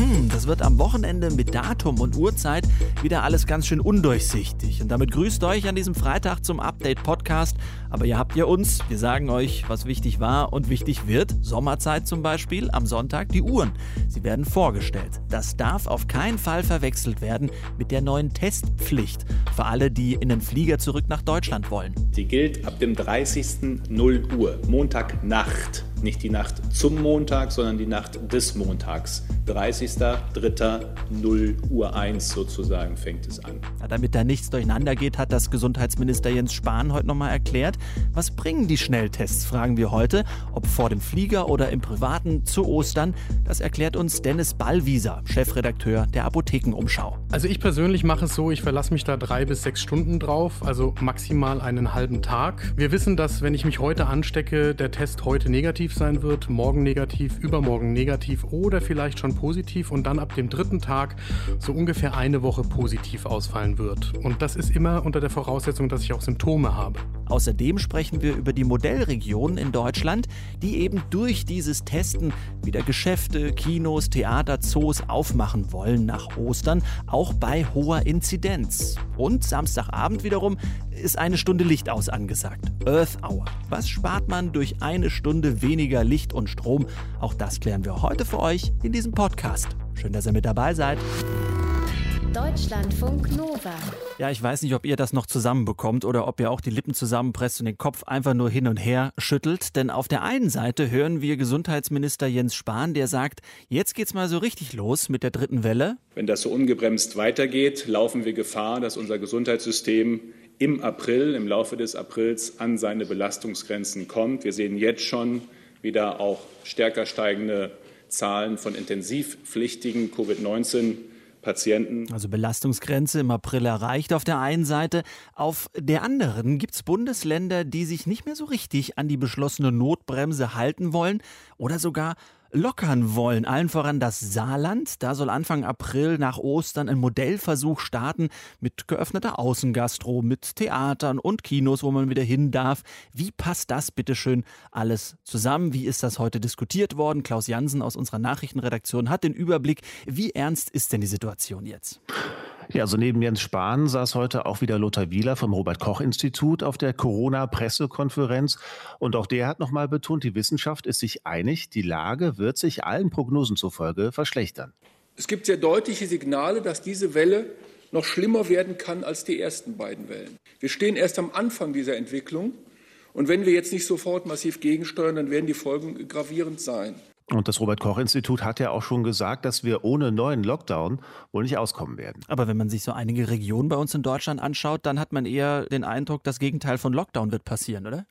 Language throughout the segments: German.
Hm, das wird am Wochenende mit Datum und Uhrzeit wieder alles ganz schön undurchsichtig. Und damit grüßt euch an diesem Freitag zum Update-Podcast. Aber ihr habt ja uns, wir sagen euch, was wichtig war und wichtig wird. Sommerzeit zum Beispiel, am Sonntag die Uhren. Sie werden vorgestellt. Das darf auf keinen Fall verwechselt werden mit der neuen Testpflicht für alle, die in den Flieger zurück nach Deutschland wollen. Sie gilt ab dem 30. 0 Uhr, Montagnacht. Nicht die Nacht zum Montag, sondern die Nacht des Montags. 30.03.0 Uhr 1 sozusagen fängt es an. Ja, damit da nichts durcheinander geht, hat das Gesundheitsminister Jens Spahn heute nochmal erklärt. Was bringen die Schnelltests, fragen wir heute. Ob vor dem Flieger oder im Privaten zu Ostern, das erklärt uns Dennis Ballwieser, Chefredakteur der Apothekenumschau. Also ich persönlich mache es so, ich verlasse mich da drei bis sechs Stunden drauf, also maximal einen halben Tag. Wir wissen, dass wenn ich mich heute anstecke, der Test heute negativ negativ sein wird, morgen negativ, übermorgen negativ oder vielleicht schon positiv und dann ab dem dritten Tag so ungefähr eine Woche positiv ausfallen wird. Und das ist immer unter der Voraussetzung, dass ich auch Symptome habe. Außerdem sprechen wir über die Modellregionen in Deutschland, die eben durch dieses Testen wieder Geschäfte, Kinos, Theater, Zoos aufmachen wollen nach Ostern, auch bei hoher Inzidenz. Und Samstagabend wiederum ist eine Stunde Licht aus angesagt. Earth Hour. Was spart man durch eine Stunde weniger Licht und Strom? Auch das klären wir heute für euch in diesem Podcast. Schön, dass ihr mit dabei seid. Deutschlandfunk Nova. Ja, ich weiß nicht, ob ihr das noch zusammenbekommt oder ob ihr auch die Lippen zusammenpresst und den Kopf einfach nur hin und her schüttelt. Denn auf der einen Seite hören wir Gesundheitsminister Jens Spahn, der sagt, jetzt geht's mal so richtig los mit der dritten Welle. Wenn das so ungebremst weitergeht, laufen wir Gefahr, dass unser Gesundheitssystem im April, im Laufe des Aprils an seine Belastungsgrenzen kommt. Wir sehen jetzt schon wieder auch stärker steigende Zahlen von intensivpflichtigen Covid-19 Patienten. Also Belastungsgrenze im April erreicht auf der einen Seite. Auf der anderen gibt es Bundesländer, die sich nicht mehr so richtig an die beschlossene Notbremse halten wollen oder sogar lockern wollen. Allen voran das Saarland. Da soll Anfang April nach Ostern ein Modellversuch starten mit geöffneter Außengastro, mit Theatern und Kinos, wo man wieder hin darf. Wie passt das bitteschön alles zusammen? Wie ist das heute diskutiert worden? Klaus Jansen aus unserer Nachrichtenredaktion hat den Überblick. Wie ernst ist denn die Situation jetzt? Ja, also neben Jens Spahn saß heute auch wieder Lothar Wieler vom Robert-Koch-Institut auf der Corona-Pressekonferenz. Und auch der hat nochmal betont, die Wissenschaft ist sich einig, die Lage wird sich allen Prognosen zufolge verschlechtern. Es gibt sehr deutliche Signale, dass diese Welle noch schlimmer werden kann als die ersten beiden Wellen. Wir stehen erst am Anfang dieser Entwicklung. Und wenn wir jetzt nicht sofort massiv gegensteuern, dann werden die Folgen gravierend sein. Und das Robert-Koch-Institut hat ja auch schon gesagt, dass wir ohne neuen Lockdown wohl nicht auskommen werden. Aber wenn man sich so einige Regionen bei uns in Deutschland anschaut, dann hat man eher den Eindruck, das Gegenteil von Lockdown wird passieren, oder?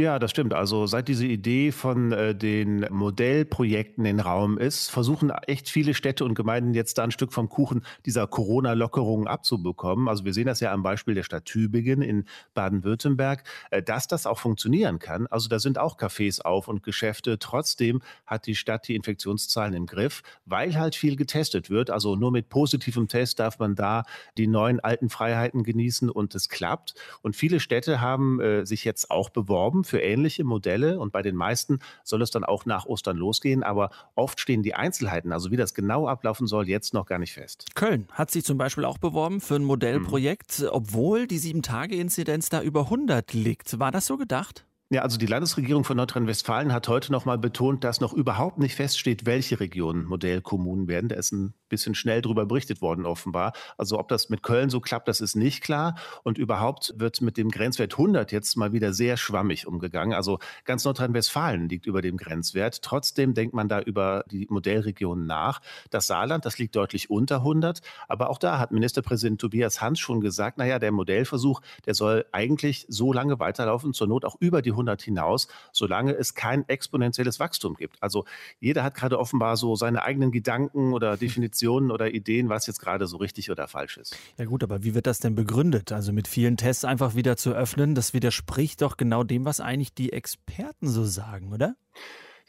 Ja, das stimmt. Also seit diese Idee von äh, den Modellprojekten in Raum ist, versuchen echt viele Städte und Gemeinden jetzt da ein Stück vom Kuchen dieser Corona-Lockerungen abzubekommen. Also wir sehen das ja am Beispiel der Stadt Tübingen in Baden-Württemberg, äh, dass das auch funktionieren kann. Also da sind auch Cafés auf und Geschäfte. Trotzdem hat die Stadt die Infektionszahlen im Griff, weil halt viel getestet wird. Also nur mit positivem Test darf man da die neuen alten Freiheiten genießen und es klappt. Und viele Städte haben äh, sich jetzt auch beworben für ähnliche Modelle und bei den meisten soll es dann auch nach Ostern losgehen, aber oft stehen die Einzelheiten, also wie das genau ablaufen soll, jetzt noch gar nicht fest. Köln hat sich zum Beispiel auch beworben für ein Modellprojekt, mhm. obwohl die 7-Tage-Inzidenz da über 100 liegt. War das so gedacht? Ja, also die Landesregierung von Nordrhein-Westfalen hat heute noch mal betont, dass noch überhaupt nicht feststeht, welche Regionen Modellkommunen werden. Da ist ein bisschen schnell drüber berichtet worden offenbar. Also ob das mit Köln so klappt, das ist nicht klar. Und überhaupt wird mit dem Grenzwert 100 jetzt mal wieder sehr schwammig umgegangen. Also ganz Nordrhein-Westfalen liegt über dem Grenzwert. Trotzdem denkt man da über die Modellregionen nach. Das Saarland, das liegt deutlich unter 100. Aber auch da hat Ministerpräsident Tobias Hans schon gesagt, naja, der Modellversuch, der soll eigentlich so lange weiterlaufen, zur Not auch über die 100 200 hinaus, solange es kein exponentielles Wachstum gibt. Also jeder hat gerade offenbar so seine eigenen Gedanken oder Definitionen oder Ideen, was jetzt gerade so richtig oder falsch ist. Ja gut, aber wie wird das denn begründet? Also mit vielen Tests einfach wieder zu öffnen, das widerspricht doch genau dem, was eigentlich die Experten so sagen, oder?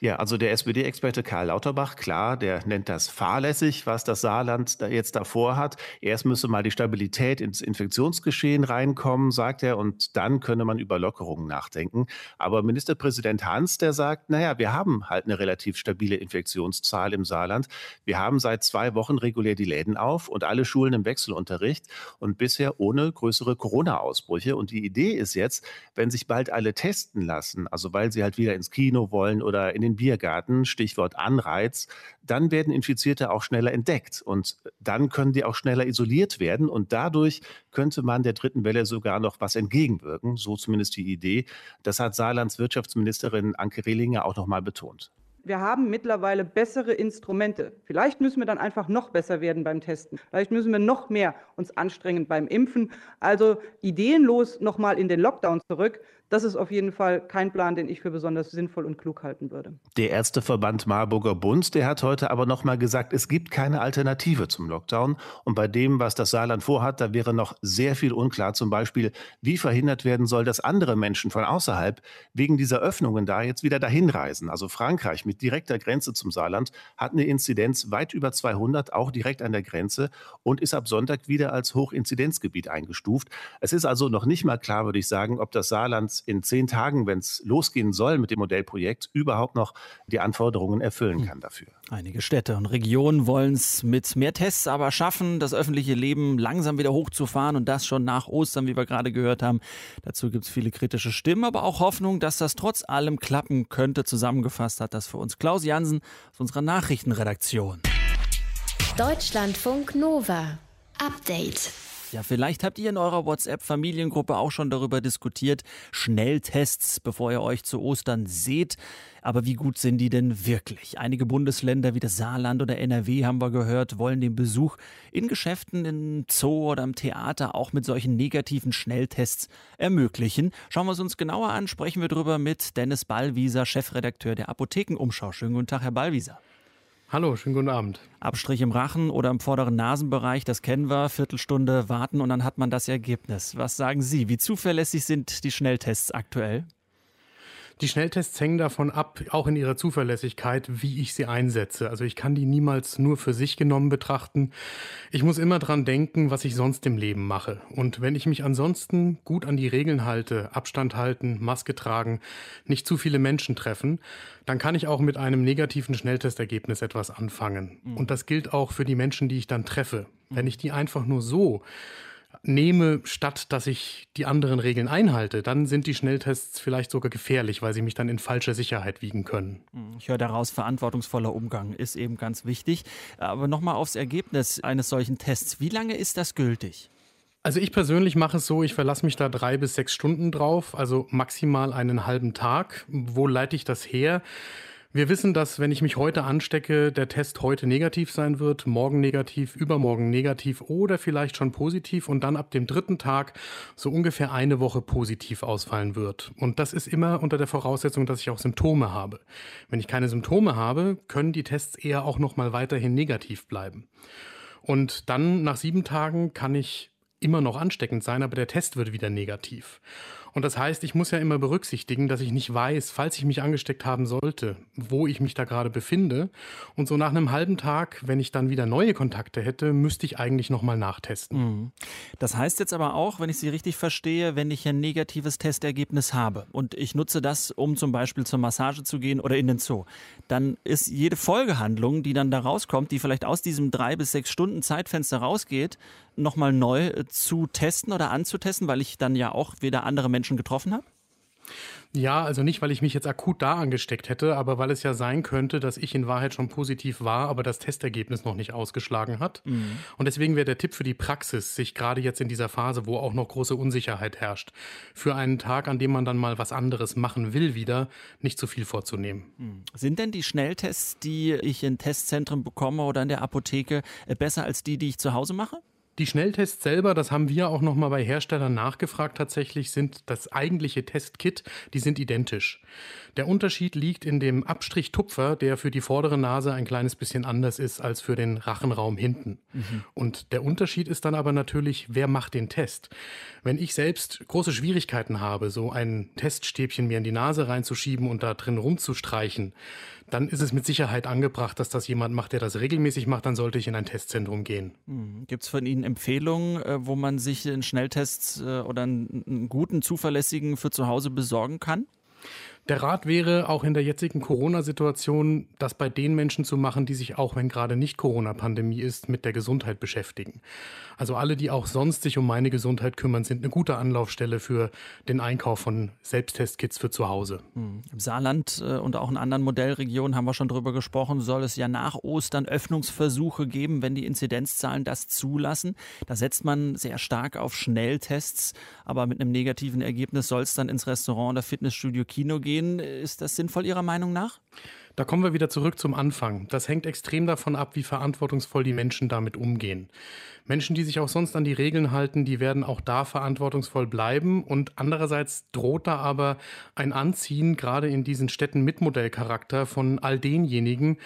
Ja, also der SPD-Experte Karl Lauterbach, klar, der nennt das fahrlässig, was das Saarland da jetzt davor hat. Erst müsse mal die Stabilität ins Infektionsgeschehen reinkommen, sagt er, und dann könne man über Lockerungen nachdenken. Aber Ministerpräsident Hans, der sagt, naja, wir haben halt eine relativ stabile Infektionszahl im Saarland. Wir haben seit zwei Wochen regulär die Läden auf und alle Schulen im Wechselunterricht und bisher ohne größere Corona-Ausbrüche. Und die Idee ist jetzt, wenn sich bald alle testen lassen, also weil sie halt wieder ins Kino wollen oder in den Biergarten, Stichwort Anreiz, dann werden Infizierte auch schneller entdeckt und dann können die auch schneller isoliert werden und dadurch könnte man der dritten Welle sogar noch was entgegenwirken, so zumindest die Idee. Das hat Saarlands Wirtschaftsministerin Anke Rehlinger auch noch mal betont. Wir haben mittlerweile bessere Instrumente. Vielleicht müssen wir dann einfach noch besser werden beim Testen. Vielleicht müssen wir noch mehr uns anstrengen beim Impfen. Also ideenlos nochmal in den Lockdown zurück. Das ist auf jeden Fall kein Plan, den ich für besonders sinnvoll und klug halten würde. Der Ärzteverband Marburger Bund, der hat heute aber noch mal gesagt, es gibt keine Alternative zum Lockdown. Und bei dem, was das Saarland vorhat, da wäre noch sehr viel unklar. Zum Beispiel, wie verhindert werden soll, dass andere Menschen von außerhalb wegen dieser Öffnungen da jetzt wieder dahin reisen. Also Frankreich mit direkter Grenze zum Saarland hat eine Inzidenz weit über 200, auch direkt an der Grenze und ist ab Sonntag wieder als Hochinzidenzgebiet eingestuft. Es ist also noch nicht mal klar, würde ich sagen, ob das Saarland in zehn Tagen, wenn es losgehen soll mit dem Modellprojekt, überhaupt noch die Anforderungen erfüllen hm. kann dafür. Einige Städte und Regionen wollen es mit mehr Tests aber schaffen, das öffentliche Leben langsam wieder hochzufahren und das schon nach Ostern, wie wir gerade gehört haben. Dazu gibt es viele kritische Stimmen, aber auch Hoffnung, dass das trotz allem klappen könnte. Zusammengefasst hat das für uns Klaus Jansen aus unserer Nachrichtenredaktion. Deutschlandfunk Nova. Update. Ja, vielleicht habt ihr in eurer WhatsApp-Familiengruppe auch schon darüber diskutiert. Schnelltests, bevor ihr euch zu Ostern seht. Aber wie gut sind die denn wirklich? Einige Bundesländer wie das Saarland oder NRW haben wir gehört, wollen den Besuch in Geschäften, im Zoo oder im Theater auch mit solchen negativen Schnelltests ermöglichen. Schauen wir es uns genauer an, sprechen wir drüber mit Dennis Ballwieser, Chefredakteur der Apothekenumschau. Schönen guten Tag, Herr Ballwieser. Hallo, schönen guten Abend. Abstrich im Rachen oder im vorderen Nasenbereich, das kennen wir. Viertelstunde warten und dann hat man das Ergebnis. Was sagen Sie? Wie zuverlässig sind die Schnelltests aktuell? Die Schnelltests hängen davon ab, auch in ihrer Zuverlässigkeit, wie ich sie einsetze. Also ich kann die niemals nur für sich genommen betrachten. Ich muss immer dran denken, was ich sonst im Leben mache. Und wenn ich mich ansonsten gut an die Regeln halte, Abstand halten, Maske tragen, nicht zu viele Menschen treffen, dann kann ich auch mit einem negativen Schnelltestergebnis etwas anfangen. Mhm. Und das gilt auch für die Menschen, die ich dann treffe. Wenn ich die einfach nur so nehme, statt dass ich die anderen Regeln einhalte, dann sind die Schnelltests vielleicht sogar gefährlich, weil sie mich dann in falscher Sicherheit wiegen können. Hm, ich höre daraus, verantwortungsvoller Umgang ist eben ganz wichtig. Aber nochmal aufs Ergebnis eines solchen Tests. Wie lange ist das gültig? Also ich persönlich mache es so, ich verlasse mich da drei bis sechs Stunden drauf, also maximal einen halben Tag. Wo leite ich das her? Wir wissen, dass wenn ich mich heute anstecke, der Test heute negativ sein wird, morgen negativ, übermorgen negativ oder vielleicht schon positiv und dann ab dem dritten Tag so ungefähr eine Woche positiv ausfallen wird. Und das ist immer unter der Voraussetzung, dass ich auch Symptome habe. Wenn ich keine Symptome habe, können die Tests eher auch noch mal weiterhin negativ bleiben. Und dann nach sieben Tagen kann ich immer noch ansteckend sein, aber der Test wird wieder negativ. Und das heißt, ich muss ja immer berücksichtigen, dass ich nicht weiß, falls ich mich angesteckt haben sollte, wo ich mich da gerade befinde. Und so nach einem halben Tag, wenn ich dann wieder neue Kontakte hätte, müsste ich eigentlich nochmal nachtesten. Mhm. Das heißt jetzt aber auch, wenn ich Sie richtig verstehe, wenn ich ein negatives Testergebnis habe und ich nutze das, um zum Beispiel zur Massage zu gehen oder in den Zoo, dann ist jede Folgehandlung, die dann da rauskommt, die vielleicht aus diesem drei bis sechs Stunden Zeitfenster rausgeht, nochmal neu zu testen oder anzutesten, weil ich dann ja auch wieder andere Menschen getroffen habe? Ja, also nicht, weil ich mich jetzt akut da angesteckt hätte, aber weil es ja sein könnte, dass ich in Wahrheit schon positiv war, aber das Testergebnis noch nicht ausgeschlagen hat. Mhm. Und deswegen wäre der Tipp für die Praxis, sich gerade jetzt in dieser Phase, wo auch noch große Unsicherheit herrscht, für einen Tag, an dem man dann mal was anderes machen will, wieder nicht zu viel vorzunehmen. Mhm. Sind denn die Schnelltests, die ich in Testzentren bekomme oder in der Apotheke, äh, besser als die, die ich zu Hause mache? Die Schnelltests selber, das haben wir auch nochmal bei Herstellern nachgefragt tatsächlich, sind das eigentliche Testkit, die sind identisch. Der Unterschied liegt in dem Abstrichtupfer, der für die vordere Nase ein kleines bisschen anders ist als für den Rachenraum hinten. Mhm. Und der Unterschied ist dann aber natürlich, wer macht den Test. Wenn ich selbst große Schwierigkeiten habe, so ein Teststäbchen mir in die Nase reinzuschieben und da drin rumzustreichen, dann ist es mit Sicherheit angebracht, dass das jemand macht, der das regelmäßig macht. Dann sollte ich in ein Testzentrum gehen. Mhm. Gibt es von Ihnen Empfehlungen, äh, wo man sich einen Schnelltest äh, oder einen guten, zuverlässigen für zu Hause besorgen kann? Der Rat wäre auch in der jetzigen Corona-Situation, das bei den Menschen zu machen, die sich auch, wenn gerade nicht Corona-Pandemie ist, mit der Gesundheit beschäftigen. Also alle, die auch sonst sich um meine Gesundheit kümmern, sind eine gute Anlaufstelle für den Einkauf von Selbsttestkits für zu Hause. Hm. Im Saarland äh, und auch in anderen Modellregionen haben wir schon drüber gesprochen, soll es ja nach Ostern Öffnungsversuche geben, wenn die Inzidenzzahlen das zulassen. Da setzt man sehr stark auf Schnelltests, aber mit einem negativen Ergebnis soll es dann ins Restaurant oder Fitnessstudio Kino gehen gehen. Ist das sinnvoll Ihrer Meinung nach? Da kommen wir wieder zurück zum Anfang. Das hängt extrem davon ab, wie verantwortungsvoll die Menschen damit umgehen. Menschen, die sich auch sonst an die Regeln halten, die werden auch da verantwortungsvoll bleiben. Und andererseits droht da aber ein Anziehen, gerade in diesen Städten mit Modellcharakter, von all denjenigen,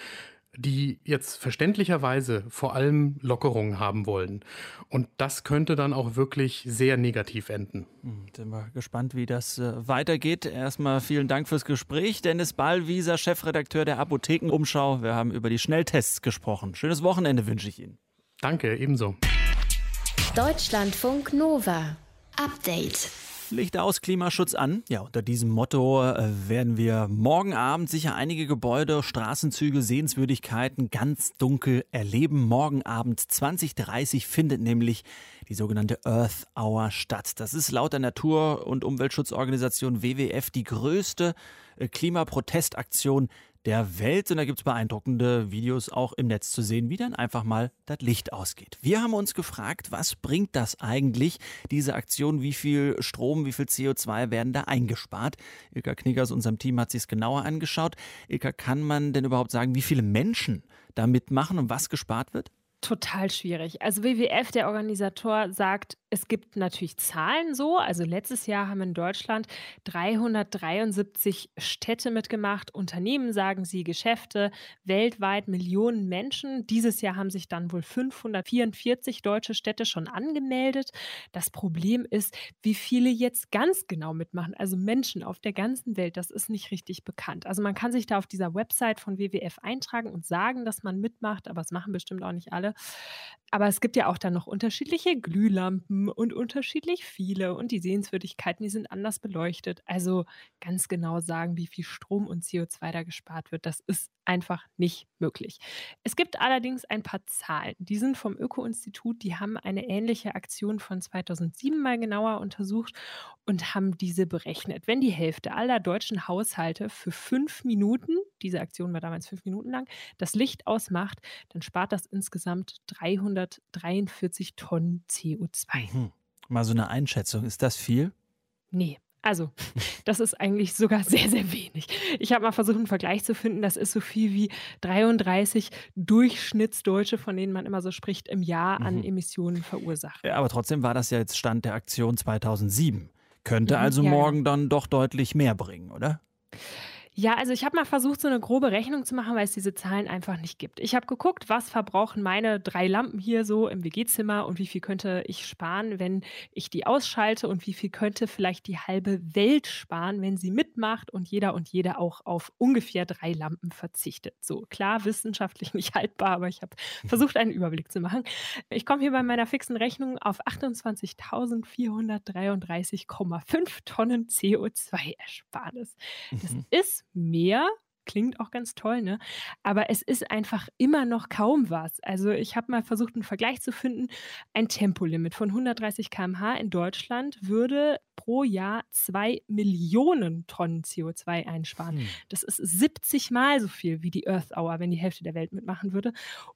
die jetzt verständlicherweise vor allem Lockerungen haben wollen. Und das könnte dann auch wirklich sehr negativ enden. Hm, sind wir gespannt, wie das äh, weitergeht. Erstmal vielen Dank fürs Gespräch. Dennis Ballwieser, Chefredakteur der Apothekenumschau. Wir haben über die Schnelltests gesprochen. Schönes Wochenende wünsche ich Ihnen. Danke, ebenso. Deutschlandfunk Nova. Update. Licht aus, Klimaschutz an. Ja, unter diesem Motto äh, werden wir morgen Abend sicher einige Gebäude, Straßenzüge, Sehenswürdigkeiten ganz dunkel erleben. Morgen Abend 2030 findet nämlich die sogenannte Earth Hour statt. Das ist laut der Natur- und Umweltschutzorganisation WWF die größte äh, Klimaprotestaktion der Welt. Und da gibt es beeindruckende Videos auch im Netz zu sehen, wie dann einfach mal das Licht ausgeht. Wir haben uns gefragt, was bringt das eigentlich, diese Aktion? Wie viel Strom, wie viel CO2 werden da eingespart? Ilka Knicker aus unserem Team hat sich es genauer angeschaut. Ilka, kann man denn überhaupt sagen, wie viele Menschen da mitmachen und was gespart wird? Total schwierig. Also WWF, der Organisator, sagt, es gibt natürlich Zahlen so. Also letztes Jahr haben in Deutschland 373 Städte mitgemacht, Unternehmen sagen sie, Geschäfte, weltweit Millionen Menschen. Dieses Jahr haben sich dann wohl 544 deutsche Städte schon angemeldet. Das Problem ist, wie viele jetzt ganz genau mitmachen. Also Menschen auf der ganzen Welt, das ist nicht richtig bekannt. Also man kann sich da auf dieser Website von WWF eintragen und sagen, dass man mitmacht, aber es machen bestimmt auch nicht alle. Aber es gibt ja auch dann noch unterschiedliche Glühlampen und unterschiedlich viele und die Sehenswürdigkeiten, die sind anders beleuchtet. Also ganz genau sagen, wie viel Strom und CO2 da gespart wird, das ist einfach nicht möglich. Es gibt allerdings ein paar Zahlen. Die sind vom Öko-Institut, die haben eine ähnliche Aktion von 2007 mal genauer untersucht und haben diese berechnet. Wenn die Hälfte aller deutschen Haushalte für fünf Minuten, diese Aktion war damals fünf Minuten lang, das Licht ausmacht, dann spart das insgesamt 343 Tonnen CO2. Hm. Mal so eine Einschätzung, ist das viel? Nee, also, das ist eigentlich sogar sehr, sehr wenig. Ich habe mal versucht, einen Vergleich zu finden. Das ist so viel wie 33 Durchschnittsdeutsche, von denen man immer so spricht, im Jahr an mhm. Emissionen verursacht. Ja, aber trotzdem war das ja jetzt Stand der Aktion 2007. Könnte mhm, also ja, morgen dann doch deutlich mehr bringen, oder? Ja, also ich habe mal versucht, so eine grobe Rechnung zu machen, weil es diese Zahlen einfach nicht gibt. Ich habe geguckt, was verbrauchen meine drei Lampen hier so im WG-Zimmer und wie viel könnte ich sparen, wenn ich die ausschalte und wie viel könnte vielleicht die halbe Welt sparen, wenn sie mitmacht und jeder und jede auch auf ungefähr drei Lampen verzichtet. So klar, wissenschaftlich nicht haltbar, aber ich habe versucht, einen Überblick zu machen. Ich komme hier bei meiner fixen Rechnung auf 28.433,5 Tonnen CO2-Ersparnis. Das mhm. ist mehr klingt auch ganz toll, ne? Aber es ist einfach immer noch kaum was. Also ich habe mal versucht, einen Vergleich zu finden. Ein Tempolimit von 130 km/h in Deutschland würde pro Jahr zwei Millionen Tonnen CO2 einsparen. Hm. Das ist 70 Mal so viel wie die Earth Hour, wenn die Hälfte der Welt mitmachen würde.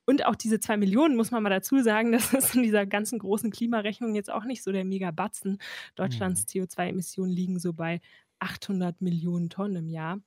Und auch diese zwei Millionen muss man mal dazu sagen, das ist in dieser ganzen großen Klimarechnung jetzt auch nicht so der Mega-Batzen. Deutschlands hm. CO2-Emissionen liegen so bei 800 Millionen Tonnen im Jahr.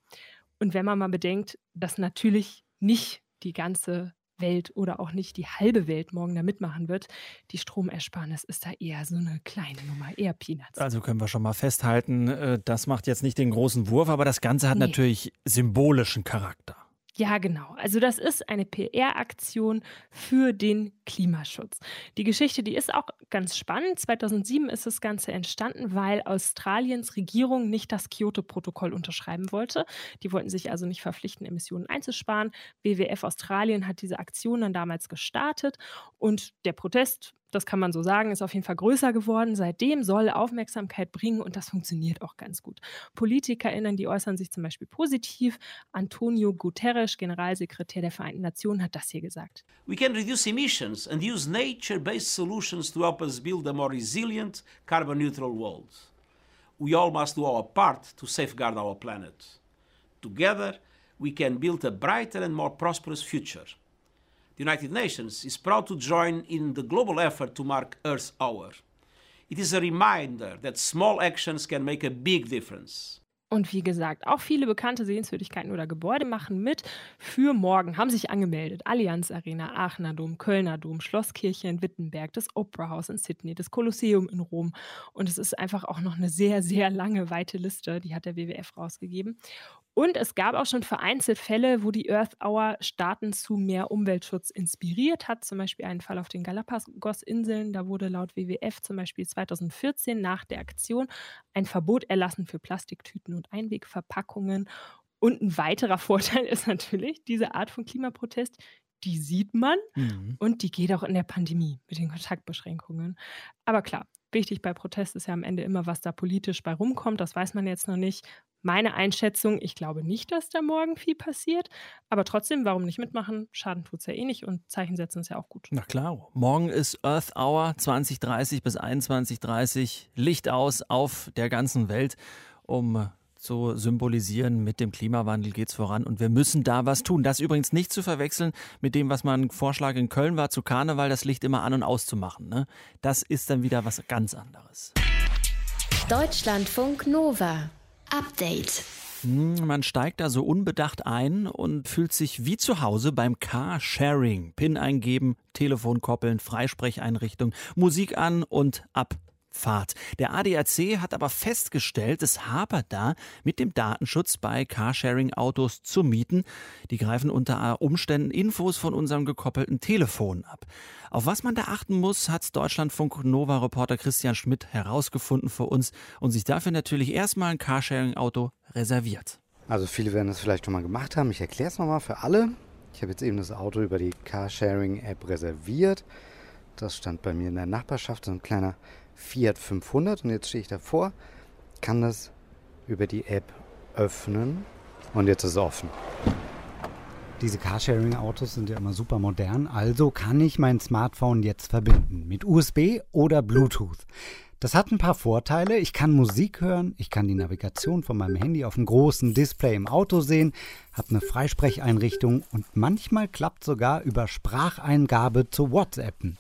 Und wenn man mal bedenkt, dass natürlich nicht die ganze Welt oder auch nicht die halbe Welt morgen da mitmachen wird. Die Stromersparnis ist da eher so eine kleine Nummer, eher Peanuts. Also können wir schon mal festhalten, äh, das macht jetzt nicht den großen Wurf, aber das Ganze hat nee. natürlich symbolischen Charakter. Ja, genau. Also das ist eine PR-Aktion für den Klimaschutz. Die Geschichte, die ist auch ganz spannend. 2007 ist das Ganze entstanden, weil Australiens Regierung nicht das Kyoto-Protokoll unterschreiben wollte. Die wollten sich also nicht verpflichten, Emissionen einzusparen. WWF Australien hat diese Aktion dann damals gestartet und der Protest das kann man so sagen, ist auf jeden Fall größer geworden. Seitdem soll Aufmerksamkeit bringen und das funktioniert auch ganz gut. PolitikerInnen, die äußern sich zum Beispiel positiv. Antonio Guterres, Generalsekretär der Vereinten Nationen, hat das hier gesagt. We can reduce emissions and use nature-based solutions to help us build a more resilient, carbon-neutral world. We all must do our part to safeguard our planet. Together, we can build a brighter and more prosperous future. the United Nations is proud to join in the global effort to mark Earth Hour. It is a reminder that small actions can make a big difference. Und wie gesagt, auch viele bekannte Sehenswürdigkeiten oder Gebäude machen mit. Für morgen haben sich angemeldet Allianz Arena, Aachener Dom, Kölner Dom, Schlosskirche in Wittenberg, das Opera House in Sydney, das Kolosseum in Rom. Und es ist einfach auch noch eine sehr, sehr lange, weite Liste, die hat der WWF rausgegeben. Und es gab auch schon vereinzelt Fälle, wo die Earth Hour Staaten zu mehr Umweltschutz inspiriert hat. Zum Beispiel einen Fall auf den Galapagos-Inseln. Da wurde laut WWF zum Beispiel 2014 nach der Aktion ein Verbot erlassen für Plastiktüten und Einwegverpackungen. Und ein weiterer Vorteil ist natürlich, diese Art von Klimaprotest, die sieht man mhm. und die geht auch in der Pandemie mit den Kontaktbeschränkungen. Aber klar, wichtig bei Protest ist ja am Ende immer, was da politisch bei rumkommt. Das weiß man jetzt noch nicht. Meine Einschätzung, ich glaube nicht, dass da morgen viel passiert. Aber trotzdem, warum nicht mitmachen? Schaden tut es ja eh nicht und Zeichen setzen ist ja auch gut. Na klar. Morgen ist Earth Hour 2030 bis 21.30 Licht aus auf der ganzen Welt, um zu symbolisieren, mit dem Klimawandel geht es voran und wir müssen da was tun. Das übrigens nicht zu verwechseln mit dem, was mein Vorschlag in Köln war, zu Karneval das Licht immer an und auszumachen. Ne? Das ist dann wieder was ganz anderes. Deutschlandfunk Nova. Update. Hm, man steigt da so unbedacht ein und fühlt sich wie zu Hause beim Carsharing. PIN eingeben, Telefon koppeln, Freisprecheinrichtung, Musik an und ab Fahrt. Der ADAC hat aber festgestellt, es hapert da mit dem Datenschutz bei Carsharing-Autos zu mieten. Die greifen unter Umständen Infos von unserem gekoppelten Telefon ab. Auf was man da achten muss, hat Deutschlandfunk Nova-Reporter Christian Schmidt herausgefunden für uns und sich dafür natürlich erstmal ein Carsharing-Auto reserviert. Also viele werden das vielleicht schon mal gemacht haben. Ich erkläre es nochmal für alle. Ich habe jetzt eben das Auto über die Carsharing-App reserviert. Das stand bei mir in der Nachbarschaft, so ein kleiner Fiat 500 und jetzt stehe ich davor, kann das über die App öffnen und jetzt ist es offen. Diese Carsharing-Autos sind ja immer super modern, also kann ich mein Smartphone jetzt verbinden mit USB oder Bluetooth. Das hat ein paar Vorteile. Ich kann Musik hören, ich kann die Navigation von meinem Handy auf dem großen Display im Auto sehen, habe eine Freisprecheinrichtung und manchmal klappt sogar über Spracheingabe zu WhatsAppen.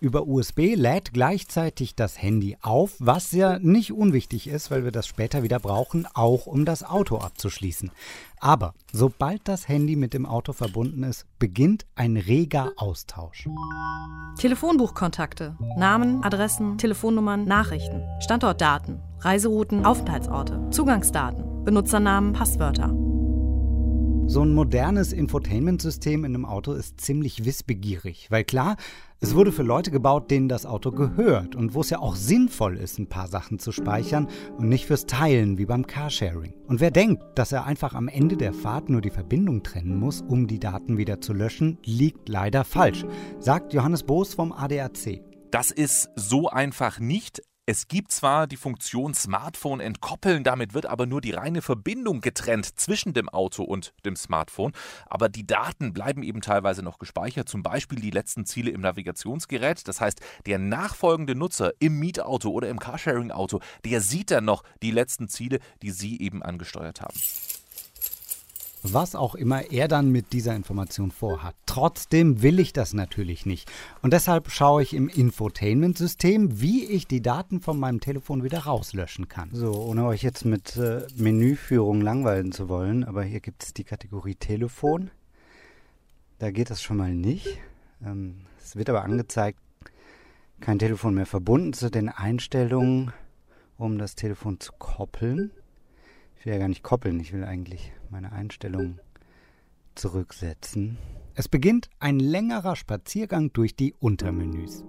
Über USB lädt gleichzeitig das Handy auf, was ja nicht unwichtig ist, weil wir das später wieder brauchen, auch um das Auto abzuschließen. Aber sobald das Handy mit dem Auto verbunden ist, beginnt ein reger Austausch. Telefonbuchkontakte, Namen, Adressen, Telefonnummern, Nachrichten, Standortdaten, Reiserouten, Aufenthaltsorte, Zugangsdaten, Benutzernamen, Passwörter. So ein modernes Infotainment-System in einem Auto ist ziemlich wissbegierig, weil klar, es wurde für Leute gebaut, denen das Auto gehört und wo es ja auch sinnvoll ist, ein paar Sachen zu speichern und nicht fürs Teilen wie beim Carsharing. Und wer denkt, dass er einfach am Ende der Fahrt nur die Verbindung trennen muss, um die Daten wieder zu löschen, liegt leider falsch, sagt Johannes Boos vom ADAC. Das ist so einfach nicht. Es gibt zwar die Funktion Smartphone entkoppeln, damit wird aber nur die reine Verbindung getrennt zwischen dem Auto und dem Smartphone, aber die Daten bleiben eben teilweise noch gespeichert, zum Beispiel die letzten Ziele im Navigationsgerät. Das heißt, der nachfolgende Nutzer im Mietauto oder im Carsharing-Auto, der sieht dann noch die letzten Ziele, die Sie eben angesteuert haben was auch immer er dann mit dieser Information vorhat. Trotzdem will ich das natürlich nicht. Und deshalb schaue ich im Infotainment-System, wie ich die Daten von meinem Telefon wieder rauslöschen kann. So, ohne euch jetzt mit äh, Menüführung langweilen zu wollen, aber hier gibt es die Kategorie Telefon. Da geht das schon mal nicht. Ähm, es wird aber angezeigt, kein Telefon mehr verbunden zu den Einstellungen, um das Telefon zu koppeln. Ich will ja gar nicht koppeln, ich will eigentlich meine Einstellungen zurücksetzen. Es beginnt ein längerer Spaziergang durch die Untermenüs.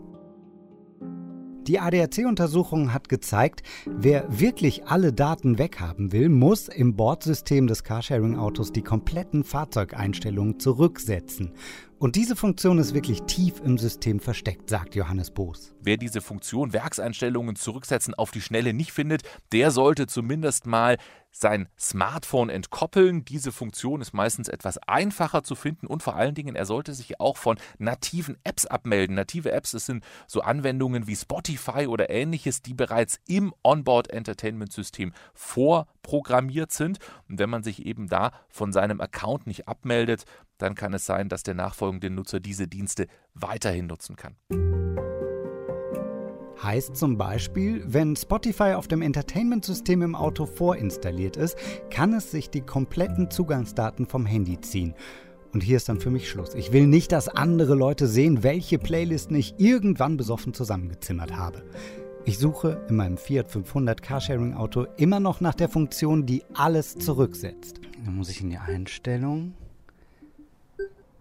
Die ADAC-Untersuchung hat gezeigt, wer wirklich alle Daten weghaben will, muss im Bordsystem des Carsharing-Autos die kompletten Fahrzeugeinstellungen zurücksetzen. Und diese Funktion ist wirklich tief im System versteckt, sagt Johannes Boos. Wer diese Funktion Werkseinstellungen zurücksetzen auf die Schnelle nicht findet, der sollte zumindest mal sein Smartphone entkoppeln. Diese Funktion ist meistens etwas einfacher zu finden und vor allen Dingen, er sollte sich auch von nativen Apps abmelden. Native Apps, das sind so Anwendungen wie Spotify oder ähnliches, die bereits im Onboard Entertainment System vorprogrammiert sind. Und wenn man sich eben da von seinem Account nicht abmeldet, dann kann es sein, dass der nachfolgende Nutzer diese Dienste weiterhin nutzen kann. Heißt zum Beispiel, wenn Spotify auf dem Entertainment-System im Auto vorinstalliert ist, kann es sich die kompletten Zugangsdaten vom Handy ziehen. Und hier ist dann für mich Schluss. Ich will nicht, dass andere Leute sehen, welche Playlisten ich irgendwann besoffen zusammengezimmert habe. Ich suche in meinem Fiat 500 Carsharing-Auto immer noch nach der Funktion, die alles zurücksetzt. Dann muss ich in die Einstellung.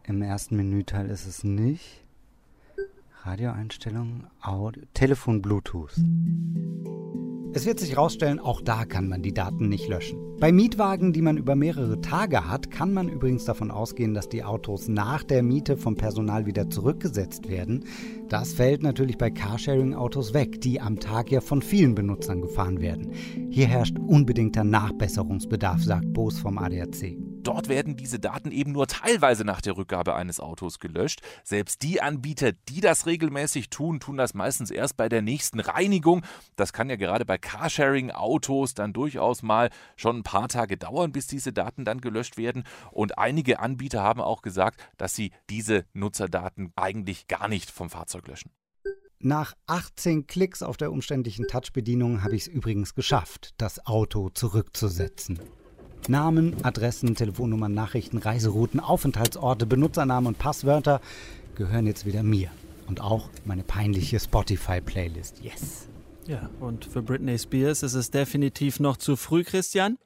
Im ersten Menüteil ist es nicht. Radioeinstellungen, Audio, Telefon, Bluetooth. Es wird sich herausstellen, auch da kann man die Daten nicht löschen. Bei Mietwagen, die man über mehrere Tage hat, kann man übrigens davon ausgehen, dass die Autos nach der Miete vom Personal wieder zurückgesetzt werden. Das fällt natürlich bei Carsharing-Autos weg, die am Tag ja von vielen Benutzern gefahren werden. Hier herrscht unbedingter Nachbesserungsbedarf, sagt Boos vom ADAC. Dort werden diese Daten eben nur teilweise nach der Rückgabe eines Autos gelöscht. Selbst die Anbieter, die das regelmäßig tun, tun das meistens erst bei der nächsten Reinigung. Das kann ja gerade bei Carsharing-Autos dann durchaus mal schon ein paar Tage dauern, bis diese Daten dann gelöscht werden. Und einige Anbieter haben auch gesagt, dass sie diese Nutzerdaten eigentlich gar nicht vom Fahrzeug löschen. Nach 18 Klicks auf der umständlichen Touchbedienung habe ich es übrigens geschafft, das Auto zurückzusetzen. Namen, Adressen, Telefonnummern, Nachrichten, Reiserouten, Aufenthaltsorte, Benutzernamen und Passwörter gehören jetzt wieder mir. Und auch meine peinliche Spotify-Playlist. Yes. Ja, und für Britney Spears ist es definitiv noch zu früh, Christian.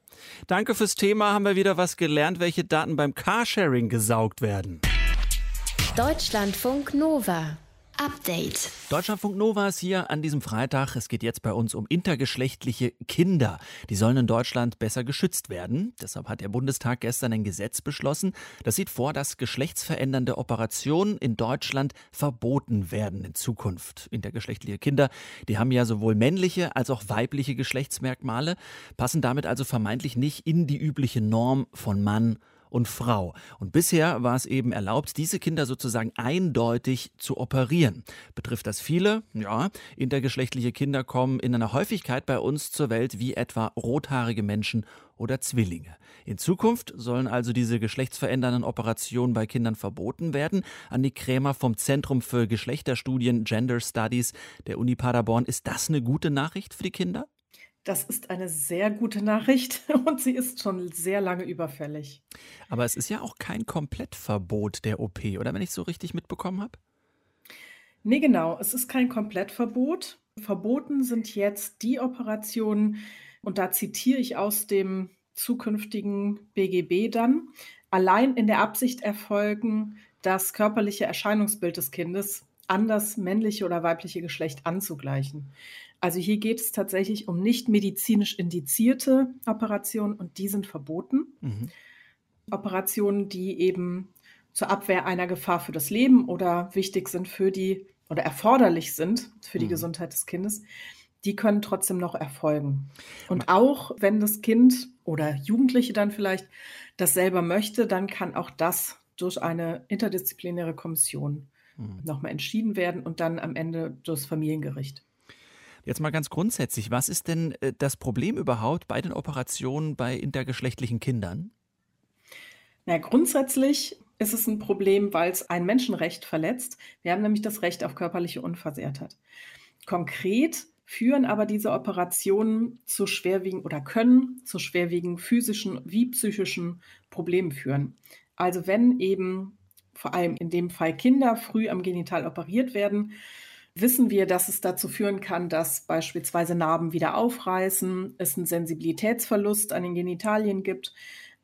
Danke fürs Thema, haben wir wieder was gelernt, welche Daten beim Carsharing gesaugt werden. Deutschlandfunk Nova. Update. Deutschlandfunk Nova ist hier an diesem Freitag. Es geht jetzt bei uns um intergeschlechtliche Kinder. Die sollen in Deutschland besser geschützt werden. Deshalb hat der Bundestag gestern ein Gesetz beschlossen. Das sieht vor, dass geschlechtsverändernde Operationen in Deutschland verboten werden in Zukunft. Intergeschlechtliche Kinder, die haben ja sowohl männliche als auch weibliche Geschlechtsmerkmale, passen damit also vermeintlich nicht in die übliche Norm von Mann und Frau. Und bisher war es eben erlaubt, diese Kinder sozusagen eindeutig zu operieren. Betrifft das viele? Ja, intergeschlechtliche Kinder kommen in einer Häufigkeit bei uns zur Welt wie etwa rothaarige Menschen oder Zwillinge. In Zukunft sollen also diese geschlechtsverändernden Operationen bei Kindern verboten werden. Annik Krämer vom Zentrum für Geschlechterstudien Gender Studies der Uni Paderborn. Ist das eine gute Nachricht für die Kinder? Das ist eine sehr gute Nachricht und sie ist schon sehr lange überfällig. Aber es ist ja auch kein Komplettverbot der OP, oder wenn ich es so richtig mitbekommen habe? Nee, genau. Es ist kein Komplettverbot. Verboten sind jetzt die Operationen, und da zitiere ich aus dem zukünftigen BGB dann, allein in der Absicht erfolgen, das körperliche Erscheinungsbild des Kindes an das männliche oder weibliche Geschlecht anzugleichen. Also hier geht es tatsächlich um nicht medizinisch indizierte Operationen und die sind verboten. Mhm. Operationen, die eben zur Abwehr einer Gefahr für das Leben oder wichtig sind für die oder erforderlich sind für die mhm. Gesundheit des Kindes, die können trotzdem noch erfolgen. Und auch wenn das Kind oder Jugendliche dann vielleicht das selber möchte, dann kann auch das durch eine interdisziplinäre Kommission mhm. nochmal entschieden werden und dann am Ende durchs Familiengericht. Jetzt mal ganz grundsätzlich, was ist denn äh, das Problem überhaupt bei den Operationen bei intergeschlechtlichen Kindern? Na, grundsätzlich ist es ein Problem, weil es ein Menschenrecht verletzt. Wir haben nämlich das Recht auf körperliche Unversehrtheit. Konkret führen aber diese Operationen zu schwerwiegenden oder können zu schwerwiegenden physischen wie psychischen Problemen führen. Also wenn eben vor allem in dem Fall Kinder früh am Genital operiert werden, wissen wir, dass es dazu führen kann, dass beispielsweise Narben wieder aufreißen, es einen Sensibilitätsverlust an den Genitalien gibt,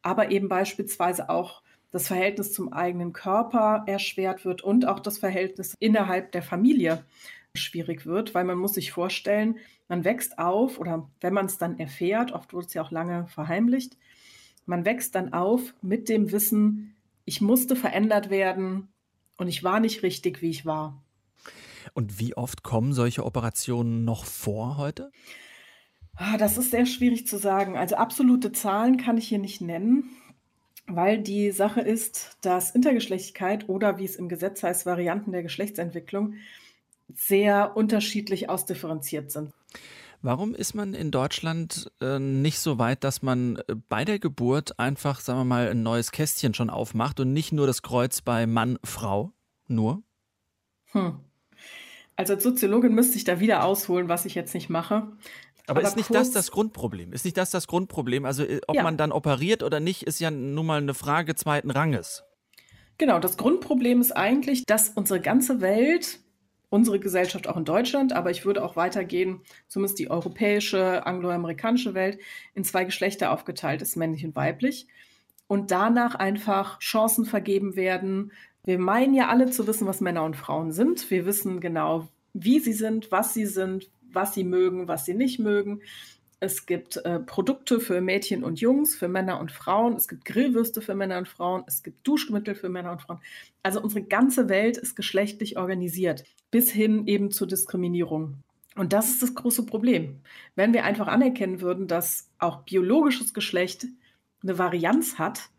aber eben beispielsweise auch das Verhältnis zum eigenen Körper erschwert wird und auch das Verhältnis innerhalb der Familie schwierig wird, weil man muss sich vorstellen, man wächst auf oder wenn man es dann erfährt, oft wurde es ja auch lange verheimlicht, man wächst dann auf mit dem Wissen, ich musste verändert werden und ich war nicht richtig, wie ich war. Und wie oft kommen solche Operationen noch vor heute? Ah, das ist sehr schwierig zu sagen. Also absolute Zahlen kann ich hier nicht nennen, weil die Sache ist, dass Intergeschlechtlichkeit oder wie es im Gesetz heißt, Varianten der Geschlechtsentwicklung sehr unterschiedlich ausdifferenziert sind. Warum ist man in Deutschland äh, nicht so weit, dass man äh, bei der Geburt einfach, sagen wir mal, ein neues Kästchen schon aufmacht und nicht nur das Kreuz bei Mann, Frau nur? Hm. Also als Soziologin müsste ich da wieder ausholen, was ich jetzt nicht mache. Aber, Aber ist nicht das das Grundproblem? Ist nicht das das Grundproblem? Also äh, ob ja. man dann operiert oder nicht, ist ja nun mal eine Frage zweiten Ranges. Genau, das Grundproblem ist eigentlich, dass unsere ganze Welt, unsere Gesellschaft auch in Deutschland, aber ich würde auch weitergehen, zumindest die europäische, angloamerikanische Welt, in zwei Geschlechter aufgeteilt ist, männlich und weiblich. Und danach einfach Chancen vergeben werden, wir meinen ja alle zu wissen, was Männer und Frauen sind. Wir wissen genau, wie sie sind, was sie sind, was sie mögen, was sie nicht mögen. Es gibt äh, Produkte für Mädchen und Jungs, für Männer und Frauen. Es gibt Grillwürste für Männer und Frauen. Es gibt Duschmittel für Männer und Frauen. Also unsere ganze Welt ist geschlechtlich organisiert, bis hin eben zur Diskriminierung. Und das ist das große Problem. Wenn wir einfach anerkennen würden, dass auch biologisches Geschlecht eine Varianz hat,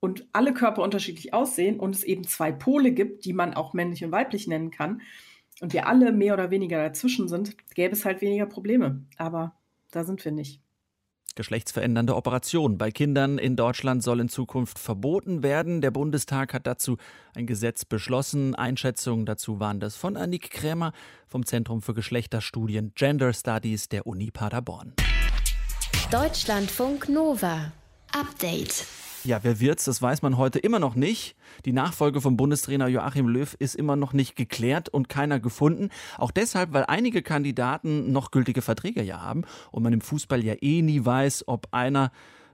und alle Körper unterschiedlich aussehen und es eben zwei Pole gibt, die man auch männlich und weiblich nennen kann, und wir alle mehr oder weniger dazwischen sind, gäbe es halt weniger Probleme. Aber da sind wir nicht. Geschlechtsverändernde Operationen bei Kindern in Deutschland soll in Zukunft verboten werden. Der Bundestag hat dazu ein Gesetz beschlossen. Einschätzungen dazu waren das von Annik Krämer vom Zentrum für Geschlechterstudien Gender Studies der Uni Paderborn. Deutschlandfunk Nova. Update. Ja, wer wird's? Das weiß man heute immer noch nicht. Die Nachfolge vom Bundestrainer Joachim Löw ist immer noch nicht geklärt und keiner gefunden. Auch deshalb, weil einige Kandidaten noch gültige Verträge ja haben und man im Fußball ja eh nie weiß, ob einer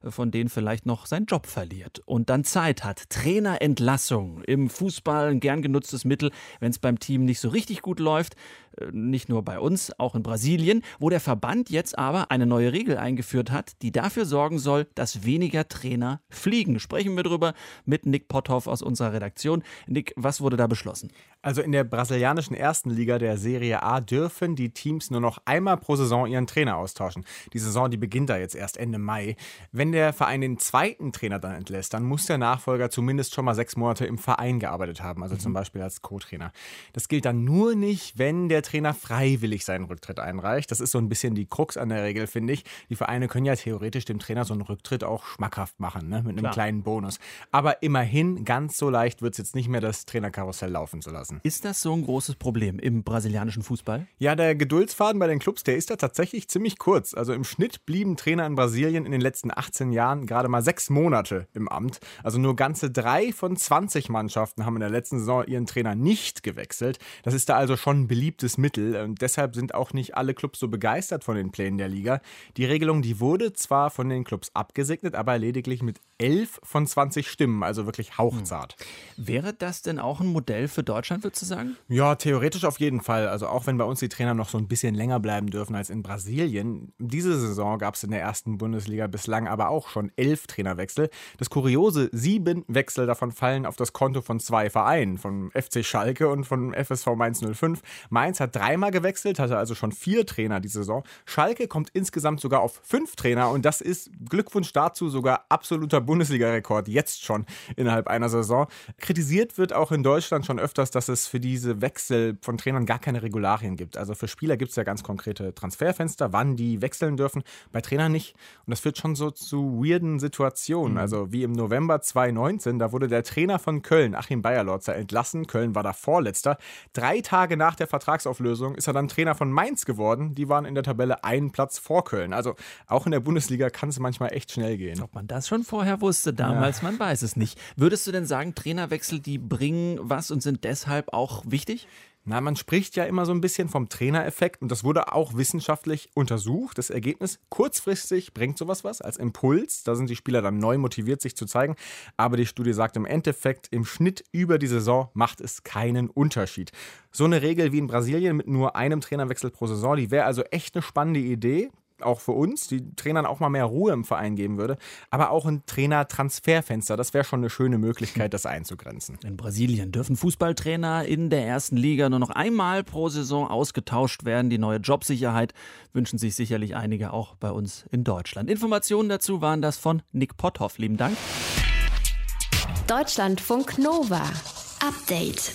von denen vielleicht noch seinen Job verliert und dann Zeit hat. Trainerentlassung im Fußball ein gern genutztes Mittel, wenn es beim Team nicht so richtig gut läuft. Äh, nicht nur bei uns, auch in Brasilien, wo der Verband jetzt aber eine neue Regel eingeführt hat, die dafür sorgen soll, dass weniger Trainer fliegen. Sprechen wir darüber mit Nick Potthoff aus unserer Redaktion. Nick, was wurde da beschlossen? Also in der brasilianischen ersten Liga der Serie A dürfen die Teams nur noch einmal pro Saison ihren Trainer austauschen. Die Saison, die beginnt da jetzt erst Ende Mai. Wenn der Verein den zweiten Trainer dann entlässt, dann muss der Nachfolger zumindest schon mal sechs Monate im Verein gearbeitet haben, also mhm. zum Beispiel als Co-Trainer. Das gilt dann nur nicht, wenn der Trainer freiwillig seinen Rücktritt einreicht. Das ist so ein bisschen die Krux an der Regel, finde ich. Die Vereine können ja theoretisch dem Trainer so einen Rücktritt auch schmackhaft machen, ne? mit einem Klar. kleinen Bonus. Aber immerhin, ganz so leicht wird es jetzt nicht mehr, das Trainerkarussell laufen zu lassen. Ist das so ein großes Problem im brasilianischen Fußball? Ja, der Geduldsfaden bei den Clubs, der ist da tatsächlich ziemlich kurz. Also im Schnitt blieben Trainer in Brasilien in den letzten 18 Jahren gerade mal sechs Monate im Amt. Also nur ganze drei von 20 Mannschaften haben in der letzten Saison ihren Trainer nicht gewechselt. Das ist da also schon ein beliebtes Mittel und deshalb sind auch nicht alle Clubs so begeistert von den Plänen der Liga. Die Regelung, die wurde zwar von den Clubs abgesegnet, aber lediglich mit 11 von 20 Stimmen, also wirklich hauchzart. Hm. Wäre das denn auch ein Modell für Deutschland, würdest du sagen? Ja, theoretisch auf jeden Fall. Also auch wenn bei uns die Trainer noch so ein bisschen länger bleiben dürfen als in Brasilien. Diese Saison gab es in der ersten Bundesliga bislang aber auch schon elf Trainerwechsel. Das Kuriose, sieben Wechsel davon fallen auf das Konto von zwei Vereinen, von FC Schalke und von FSV Mainz 05. Mainz hat dreimal gewechselt, hatte also schon vier Trainer diese Saison. Schalke kommt insgesamt sogar auf fünf Trainer und das ist Glückwunsch dazu sogar absoluter Bundesliga-Rekord jetzt schon innerhalb einer Saison. Kritisiert wird auch in Deutschland schon öfters, dass es für diese Wechsel von Trainern gar keine Regularien gibt. Also für Spieler gibt es ja ganz konkrete Transferfenster, wann die wechseln dürfen, bei Trainern nicht. Und das führt schon so zu zu weirden Situationen. Mhm. Also wie im November 2019, da wurde der Trainer von Köln, Achim Bayerlotzer, entlassen. Köln war da Vorletzter. Drei Tage nach der Vertragsauflösung ist er dann Trainer von Mainz geworden. Die waren in der Tabelle einen Platz vor Köln. Also auch in der Bundesliga kann es manchmal echt schnell gehen. Ob man das schon vorher wusste damals, ja. man weiß es nicht. Würdest du denn sagen, Trainerwechsel, die bringen was und sind deshalb auch wichtig? Na, man spricht ja immer so ein bisschen vom Trainereffekt und das wurde auch wissenschaftlich untersucht. Das Ergebnis, kurzfristig bringt sowas was als Impuls. Da sind die Spieler dann neu motiviert, sich zu zeigen. Aber die Studie sagt im Endeffekt, im Schnitt über die Saison macht es keinen Unterschied. So eine Regel wie in Brasilien mit nur einem Trainerwechsel pro Saison, die wäre also echt eine spannende Idee auch für uns, die Trainern auch mal mehr Ruhe im Verein geben würde, aber auch ein Trainer-Transferfenster. Das wäre schon eine schöne Möglichkeit, das einzugrenzen. In Brasilien dürfen Fußballtrainer in der ersten Liga nur noch einmal pro Saison ausgetauscht werden. Die neue Jobsicherheit wünschen sich sicherlich einige auch bei uns in Deutschland. Informationen dazu waren das von Nick Potthoff. Lieben Dank. Deutschlandfunk Nova. Update.